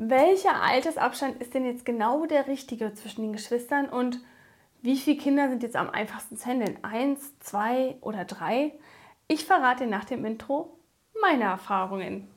welcher Altersabstand ist denn jetzt genau der richtige zwischen den Geschwistern und wie viele Kinder sind jetzt am einfachsten zu handeln? Eins, zwei oder drei? Ich verrate nach dem Intro meine Erfahrungen.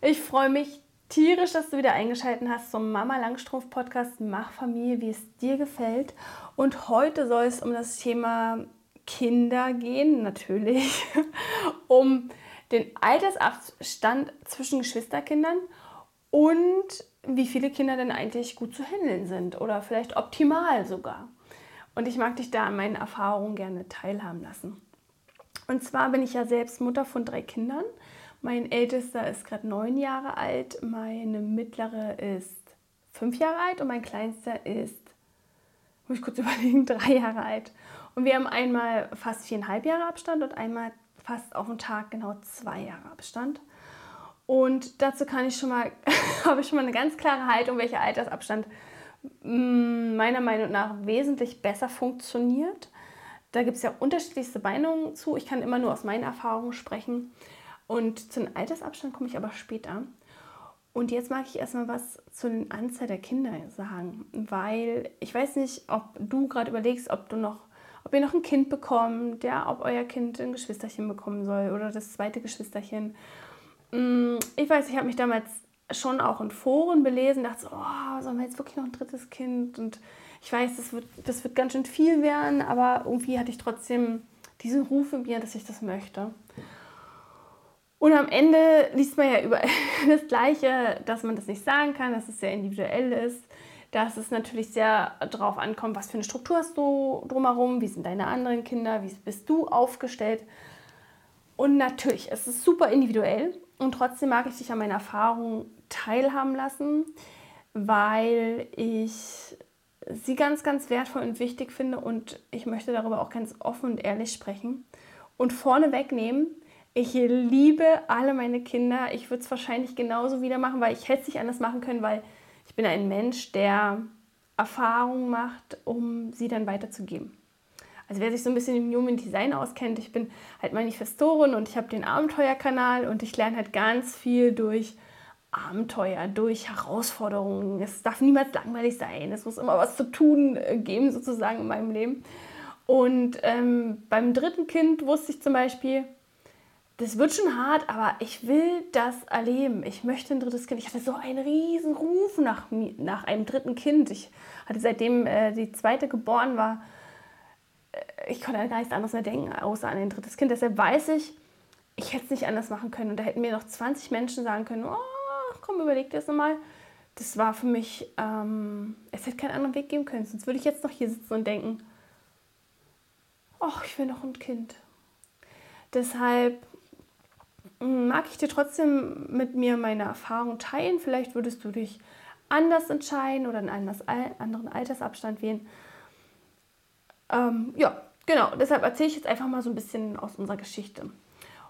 Ich freue mich tierisch, dass du wieder eingeschaltet hast zum Mama Langstrumpf Podcast Mach Familie, wie es dir gefällt. Und heute soll es um das Thema Kinder gehen, natürlich, um den Altersabstand zwischen Geschwisterkindern und wie viele Kinder denn eigentlich gut zu handeln sind oder vielleicht optimal sogar. Und ich mag dich da an meinen Erfahrungen gerne teilhaben lassen. Und zwar bin ich ja selbst Mutter von drei Kindern. Mein ältester ist gerade neun Jahre alt, meine mittlere ist fünf Jahre alt und mein kleinster ist, muss ich kurz überlegen, drei Jahre alt. Und wir haben einmal fast viereinhalb Jahre Abstand und einmal fast auf den Tag genau zwei Jahre Abstand. Und dazu kann ich schon mal, habe ich schon mal eine ganz klare Haltung, welcher Altersabstand mm, meiner Meinung nach wesentlich besser funktioniert. Da gibt es ja unterschiedlichste Meinungen zu. Ich kann immer nur aus meinen Erfahrungen sprechen. Und zu dem Altersabstand komme ich aber später. Und jetzt mag ich erstmal was zu den Anzahl der Kinder sagen, weil ich weiß nicht, ob du gerade überlegst, ob du noch ob ihr noch ein Kind bekommt, ja, ob euer Kind ein Geschwisterchen bekommen soll oder das zweite Geschwisterchen. Mm, ich weiß, ich habe mich damals schon auch in Foren belesen, dachte so, oh, sollen wir jetzt wirklich noch ein drittes Kind? Und ich weiß, das wird, das wird ganz schön viel werden, aber irgendwie hatte ich trotzdem diesen Ruf in mir, dass ich das möchte. Und am Ende liest man ja überall das Gleiche, dass man das nicht sagen kann, dass es sehr individuell ist dass es natürlich sehr darauf ankommt, was für eine Struktur hast du drumherum, wie sind deine anderen Kinder, wie bist du aufgestellt. Und natürlich, es ist super individuell und trotzdem mag ich dich an meiner Erfahrung teilhaben lassen, weil ich sie ganz, ganz wertvoll und wichtig finde und ich möchte darüber auch ganz offen und ehrlich sprechen. Und vorne wegnehmen, ich liebe alle meine Kinder. Ich würde es wahrscheinlich genauso wieder machen, weil ich hätte es nicht anders machen können, weil ich bin ein Mensch, der Erfahrungen macht, um sie dann weiterzugeben. Also wer sich so ein bisschen im Human Design auskennt, ich bin halt Manifestorin und ich habe den Abenteuerkanal und ich lerne halt ganz viel durch Abenteuer, durch Herausforderungen. Es darf niemals langweilig sein. Es muss immer was zu tun äh, geben sozusagen in meinem Leben. Und ähm, beim dritten Kind wusste ich zum Beispiel, das wird schon hart, aber ich will das erleben. Ich möchte ein drittes Kind. Ich hatte so einen riesen Ruf nach, nach einem dritten Kind. Ich hatte seitdem äh, die zweite geboren war, äh, ich konnte an gar nichts anderes mehr denken, außer an ein drittes Kind. Deshalb weiß ich, ich hätte es nicht anders machen können. Und da hätten mir noch 20 Menschen sagen können, oh, komm, überleg dir das nochmal. Das war für mich, ähm, es hätte keinen anderen Weg geben können. Sonst würde ich jetzt noch hier sitzen und denken, oh, ich will noch ein Kind. Deshalb mag ich dir trotzdem mit mir meine Erfahrung teilen. Vielleicht würdest du dich anders entscheiden oder einen anderen Altersabstand wählen. Ähm, ja, genau. Deshalb erzähle ich jetzt einfach mal so ein bisschen aus unserer Geschichte.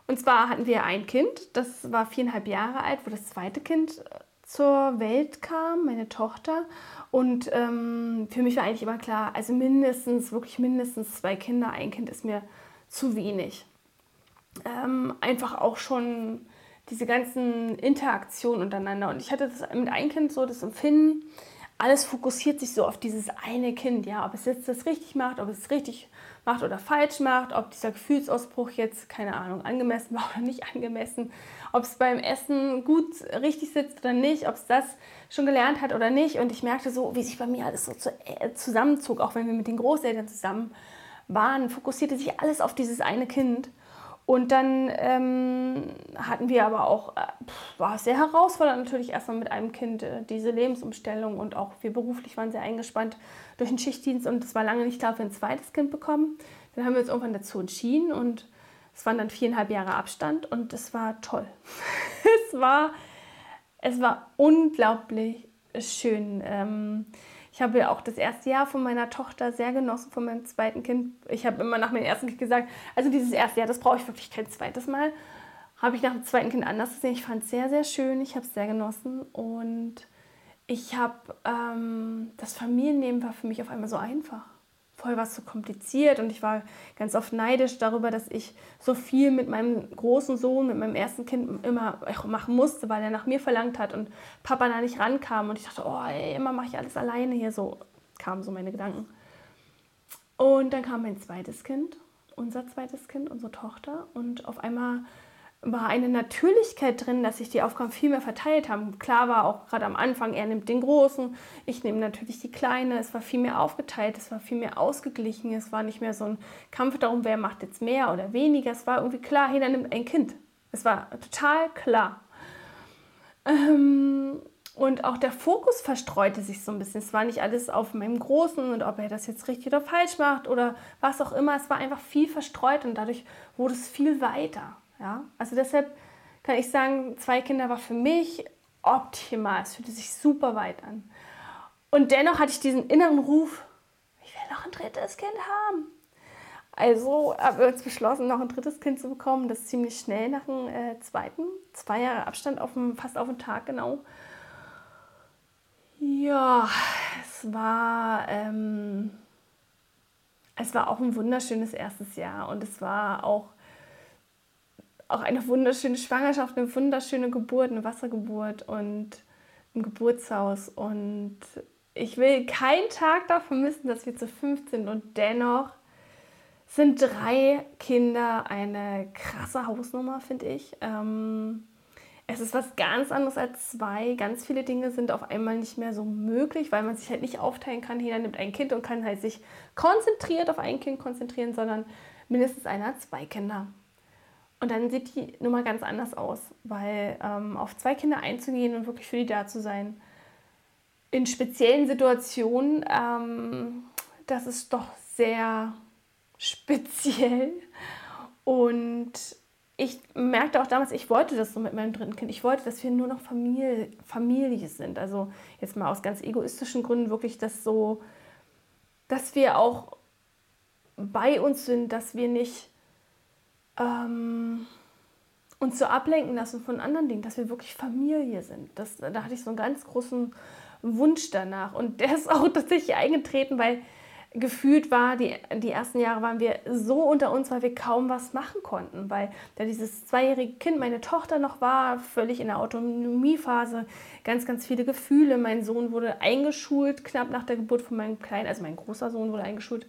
Und zwar hatten wir ein Kind, das war viereinhalb Jahre alt, wo das zweite Kind äh, zur Welt kam, meine Tochter. Und ähm, für mich war eigentlich immer klar, also mindestens, wirklich mindestens zwei Kinder, ein Kind ist mir zu wenig ähm, einfach auch schon diese ganzen Interaktionen untereinander. Und ich hatte das mit einem Kind so das Empfinden, alles fokussiert sich so auf dieses eine Kind, ja, ob es jetzt das richtig macht, ob es richtig macht oder falsch macht, ob dieser Gefühlsausbruch jetzt, keine Ahnung, angemessen war oder nicht angemessen, ob es beim Essen gut richtig sitzt oder nicht, ob es das schon gelernt hat oder nicht. Und ich merkte so, wie sich bei mir alles so äh, zusammenzog, auch wenn wir mit den Großeltern zusammen waren, fokussierte sich alles auf dieses eine Kind. Und dann ähm, hatten wir aber auch, äh, war sehr herausfordernd natürlich erstmal mit einem Kind äh, diese Lebensumstellung und auch wir beruflich waren sehr eingespannt durch den Schichtdienst und es war lange nicht klar, ob wir ein zweites Kind bekommen. Dann haben wir uns irgendwann dazu entschieden und es waren dann viereinhalb Jahre Abstand und es war toll. es, war, es war unglaublich schön. Ähm, ich habe ja auch das erste Jahr von meiner Tochter sehr genossen, von meinem zweiten Kind. Ich habe immer nach meinem ersten Kind gesagt, also dieses erste Jahr, das brauche ich wirklich kein zweites Mal. Habe ich nach dem zweiten Kind anders gesehen. Ich fand es sehr, sehr schön. Ich habe es sehr genossen. Und ich habe, ähm, das Familienleben war für mich auf einmal so einfach. Voll was zu kompliziert und ich war ganz oft neidisch darüber, dass ich so viel mit meinem großen Sohn, mit meinem ersten Kind immer machen musste, weil er nach mir verlangt hat und Papa da nicht rankam und ich dachte, oh, ey, immer mache ich alles alleine hier so, kamen so meine Gedanken. Und dann kam mein zweites Kind, unser zweites Kind, unsere Tochter und auf einmal war eine Natürlichkeit drin, dass sich die Aufgaben viel mehr verteilt haben. Klar war auch gerade am Anfang, er nimmt den Großen, ich nehme natürlich die Kleine. Es war viel mehr aufgeteilt, es war viel mehr ausgeglichen. Es war nicht mehr so ein Kampf darum, wer macht jetzt mehr oder weniger. Es war irgendwie klar, jeder nimmt ein Kind. Es war total klar. Ähm, und auch der Fokus verstreute sich so ein bisschen. Es war nicht alles auf meinem Großen und ob er das jetzt richtig oder falsch macht oder was auch immer. Es war einfach viel verstreut und dadurch wurde es viel weiter. Ja? Also deshalb kann ich sagen, zwei Kinder war für mich optimal. Es fühlte sich super weit an. Und dennoch hatte ich diesen inneren Ruf, ich will noch ein drittes Kind haben. Also haben wir uns beschlossen, noch ein drittes Kind zu bekommen. Das ziemlich schnell nach dem äh, zweiten. Zwei Jahre Abstand, auf dem, fast auf den Tag genau. Ja, es war, ähm, es war auch ein wunderschönes erstes Jahr und es war auch auch eine wunderschöne Schwangerschaft, eine wunderschöne Geburt, eine Wassergeburt und im Geburtshaus. Und ich will keinen Tag davon missen, dass wir zu fünf sind. Und dennoch sind drei Kinder eine krasse Hausnummer, finde ich. Ähm, es ist was ganz anderes als zwei. Ganz viele Dinge sind auf einmal nicht mehr so möglich, weil man sich halt nicht aufteilen kann. Jeder nimmt ein Kind und kann halt sich konzentriert auf ein Kind konzentrieren, sondern mindestens einer hat zwei Kinder. Und dann sieht die Nummer ganz anders aus, weil ähm, auf zwei Kinder einzugehen und wirklich für die da zu sein, in speziellen Situationen, ähm, das ist doch sehr speziell. Und ich merkte auch damals, ich wollte das so mit meinem dritten Kind. Ich wollte, dass wir nur noch Familie, Familie sind. Also jetzt mal aus ganz egoistischen Gründen wirklich das so, dass wir auch bei uns sind, dass wir nicht ähm, uns so ablenken lassen von anderen Dingen, dass wir wirklich Familie sind. Das, da hatte ich so einen ganz großen Wunsch danach. Und der ist auch tatsächlich eingetreten, weil gefühlt war, die, die ersten Jahre waren wir so unter uns, weil wir kaum was machen konnten, weil da dieses zweijährige Kind, meine Tochter noch war, völlig in der Autonomiephase, ganz, ganz viele Gefühle. Mein Sohn wurde eingeschult, knapp nach der Geburt von meinem Kleinen, also mein großer Sohn wurde eingeschult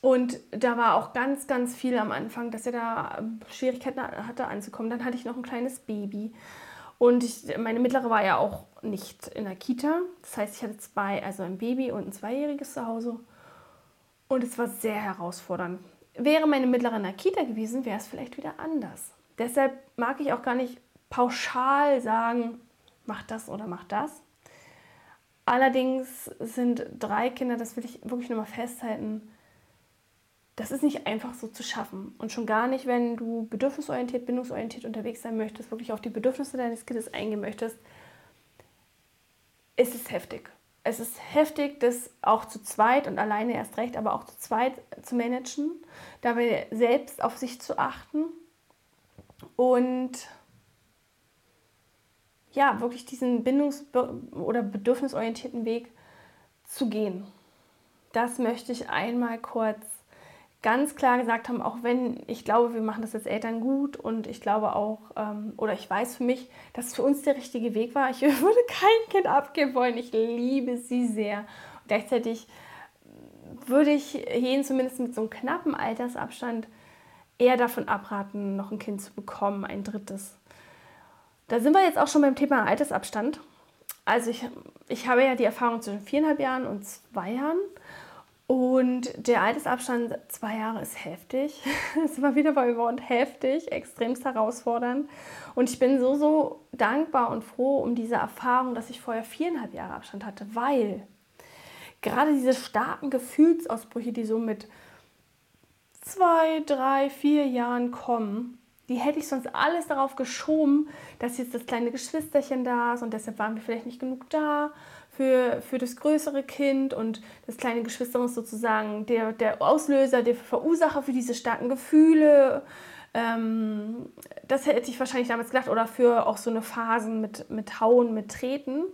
und da war auch ganz, ganz viel am Anfang, dass er da ähm, Schwierigkeiten hatte anzukommen. Dann hatte ich noch ein kleines Baby. Und ich, meine mittlere war ja auch nicht in der Kita. Das heißt, ich hatte zwei, also ein Baby und ein zweijähriges zu Hause. Und es war sehr herausfordernd. Wäre meine mittlere in der Kita gewesen, wäre es vielleicht wieder anders. Deshalb mag ich auch gar nicht pauschal sagen, mach das oder mach das. Allerdings sind drei Kinder, das will ich wirklich nochmal festhalten, das ist nicht einfach so zu schaffen. Und schon gar nicht, wenn du bedürfnisorientiert, bindungsorientiert unterwegs sein möchtest, wirklich auf die Bedürfnisse deines Kindes eingehen möchtest, ist es heftig. Es ist heftig, das auch zu zweit und alleine erst recht, aber auch zu zweit zu managen, dabei selbst auf sich zu achten und ja, wirklich diesen bindungs- oder bedürfnisorientierten Weg zu gehen. Das möchte ich einmal kurz ganz klar gesagt haben, auch wenn ich glaube, wir machen das als Eltern gut und ich glaube auch, ähm, oder ich weiß für mich, dass es für uns der richtige Weg war. Ich würde kein Kind abgeben wollen. Ich liebe sie sehr. Und gleichzeitig würde ich jeden zumindest mit so einem knappen Altersabstand eher davon abraten, noch ein Kind zu bekommen, ein drittes. Da sind wir jetzt auch schon beim Thema Altersabstand. Also ich, ich habe ja die Erfahrung zwischen viereinhalb Jahren und zwei Jahren und der Altersabstand zwei Jahre ist heftig. Es war wieder bei Wort heftig, extremst herausfordernd. Und ich bin so, so dankbar und froh um diese Erfahrung, dass ich vorher viereinhalb Jahre Abstand hatte, weil gerade diese starken Gefühlsausbrüche, die so mit zwei, drei, vier Jahren kommen, die hätte ich sonst alles darauf geschoben, dass jetzt das kleine Geschwisterchen da ist und deshalb waren wir vielleicht nicht genug da für, für das größere Kind und das kleine Geschwister muss sozusagen der, der Auslöser, der Verursacher für diese starken Gefühle. Ähm, das hätte ich wahrscheinlich damals gedacht oder für auch so eine Phasen mit, mit Hauen, mit Treten.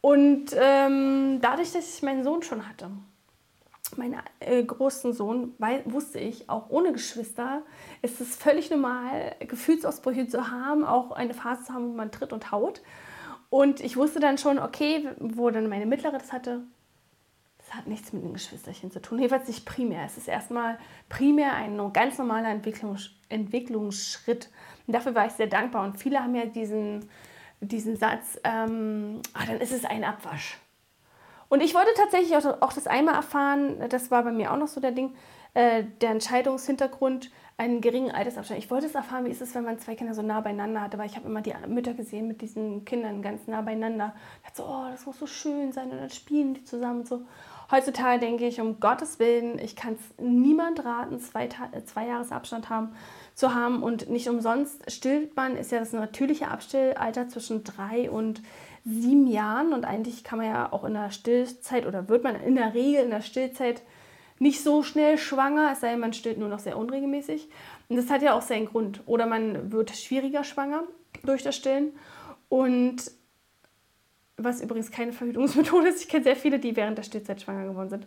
Und ähm, dadurch, dass ich meinen Sohn schon hatte, meinen äh, großen Sohn, weil, wusste ich, auch ohne Geschwister ist es völlig normal, Gefühlsausbrüche zu haben, auch eine Phase zu haben, wo man tritt und haut. Und ich wusste dann schon, okay, wo dann meine Mittlere das hatte, das hat nichts mit den Geschwisterchen zu tun. Jedenfalls nicht primär. Es ist erstmal primär ein ganz normaler Entwicklungs Entwicklungsschritt. Und dafür war ich sehr dankbar. Und viele haben ja diesen, diesen Satz, ähm, ach, dann ist es ein Abwasch. Und ich wollte tatsächlich auch, auch das einmal erfahren, das war bei mir auch noch so der Ding, äh, der Entscheidungshintergrund, einen geringen Altersabstand. Ich wollte es erfahren, wie ist es, wenn man zwei Kinder so nah beieinander hatte, weil ich habe immer die Mütter gesehen mit diesen Kindern ganz nah beieinander. Ich so, oh, das muss so schön sein und dann spielen die zusammen und so. Heutzutage denke ich, um Gottes Willen, ich kann es niemand raten, zwei, zwei Jahres Abstand haben, zu haben und nicht umsonst stillt man, ist ja das natürliche Abstillalter zwischen drei und sieben Jahren und eigentlich kann man ja auch in der Stillzeit oder wird man in der Regel in der Stillzeit nicht so schnell schwanger, es sei denn, man stillt nur noch sehr unregelmäßig. Und das hat ja auch seinen Grund. Oder man wird schwieriger schwanger durch das Stillen. Und was übrigens keine Verhütungsmethode ist, ich kenne sehr viele, die während der Stillzeit schwanger geworden sind.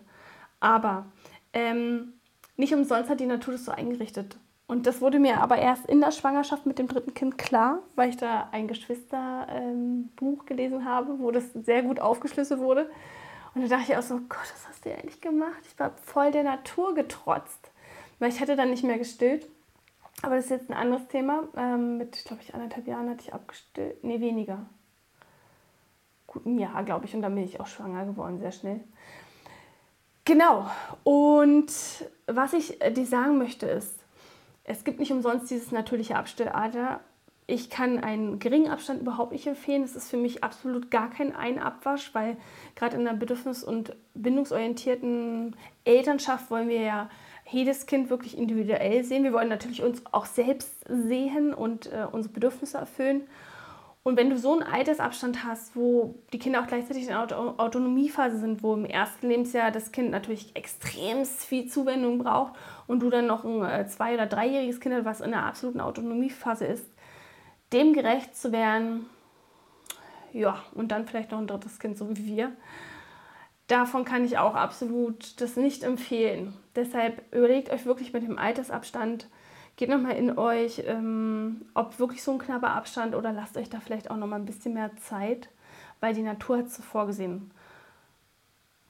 Aber ähm, nicht umsonst hat die Natur das so eingerichtet. Und das wurde mir aber erst in der Schwangerschaft mit dem dritten Kind klar, weil ich da ein Geschwisterbuch ähm, gelesen habe, wo das sehr gut aufgeschlüsselt wurde. Und da dachte ich auch so, Gott, was hast du eigentlich gemacht? Ich war voll der Natur getrotzt. Weil ich hatte dann nicht mehr gestillt. Aber das ist jetzt ein anderes Thema. Ähm, mit, glaube ich, anderthalb Jahren hatte ich abgestillt. Nee, weniger. Gut, ein Jahr, glaube ich. Und dann bin ich auch schwanger geworden, sehr schnell. Genau. Und was ich dir sagen möchte ist, es gibt nicht umsonst dieses natürliche Abstillalter. Ich kann einen geringen Abstand überhaupt nicht empfehlen. Das ist für mich absolut gar kein Einabwasch, weil gerade in einer bedürfnis- und bindungsorientierten Elternschaft wollen wir ja jedes Kind wirklich individuell sehen. Wir wollen natürlich uns auch selbst sehen und äh, unsere Bedürfnisse erfüllen. Und wenn du so einen Altersabstand hast, wo die Kinder auch gleichzeitig in der Autonomiephase sind, wo im ersten Lebensjahr das Kind natürlich extrem viel Zuwendung braucht und du dann noch ein äh, zwei- oder dreijähriges Kind hast, was in der absoluten Autonomiephase ist, dem gerecht zu werden, ja, und dann vielleicht noch ein drittes Kind, so wie wir, davon kann ich auch absolut das nicht empfehlen. Deshalb überlegt euch wirklich mit dem Altersabstand, geht nochmal in euch, ähm, ob wirklich so ein knapper Abstand oder lasst euch da vielleicht auch nochmal ein bisschen mehr Zeit, weil die Natur hat es so vorgesehen.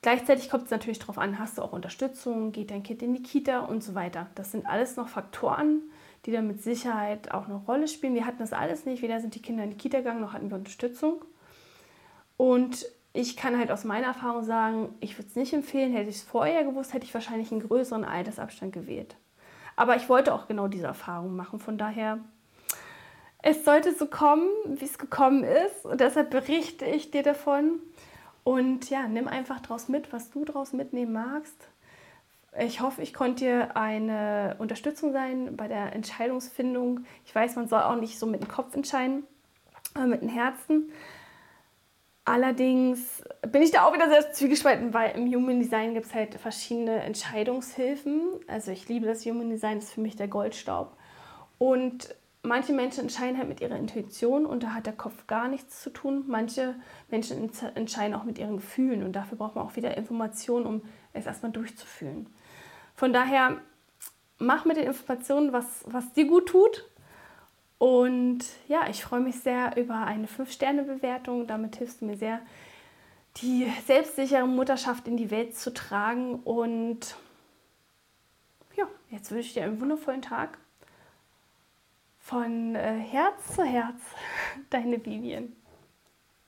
Gleichzeitig kommt es natürlich darauf an, hast du auch Unterstützung, geht dein Kind in die Kita und so weiter. Das sind alles noch Faktoren, die da mit Sicherheit auch eine Rolle spielen. Wir hatten das alles nicht, weder sind die Kinder in die Kita gegangen, noch hatten wir Unterstützung. Und ich kann halt aus meiner Erfahrung sagen, ich würde es nicht empfehlen. Hätte ich es vorher gewusst, hätte ich wahrscheinlich einen größeren Altersabstand gewählt. Aber ich wollte auch genau diese Erfahrung machen. Von daher, es sollte so kommen, wie es gekommen ist. Und deshalb berichte ich dir davon. Und ja, nimm einfach draus mit, was du draus mitnehmen magst. Ich hoffe, ich konnte dir eine Unterstützung sein bei der Entscheidungsfindung. Ich weiß, man soll auch nicht so mit dem Kopf entscheiden, aber mit dem Herzen. Allerdings bin ich da auch wieder sehr zwiegespalten, weil im Human Design gibt es halt verschiedene Entscheidungshilfen. Also ich liebe das Human Design, das ist für mich der Goldstaub. Und manche Menschen entscheiden halt mit ihrer Intuition und da hat der Kopf gar nichts zu tun. Manche Menschen entscheiden auch mit ihren Gefühlen und dafür braucht man auch wieder Informationen, um es erstmal durchzufühlen. Von daher mach mit den Informationen, was, was dir gut tut und ja, ich freue mich sehr über eine 5-Sterne-Bewertung. Damit hilfst du mir sehr, die selbstsichere Mutterschaft in die Welt zu tragen. Und ja, jetzt wünsche ich dir einen wundervollen Tag. Von äh, Herz zu Herz, deine Vivian.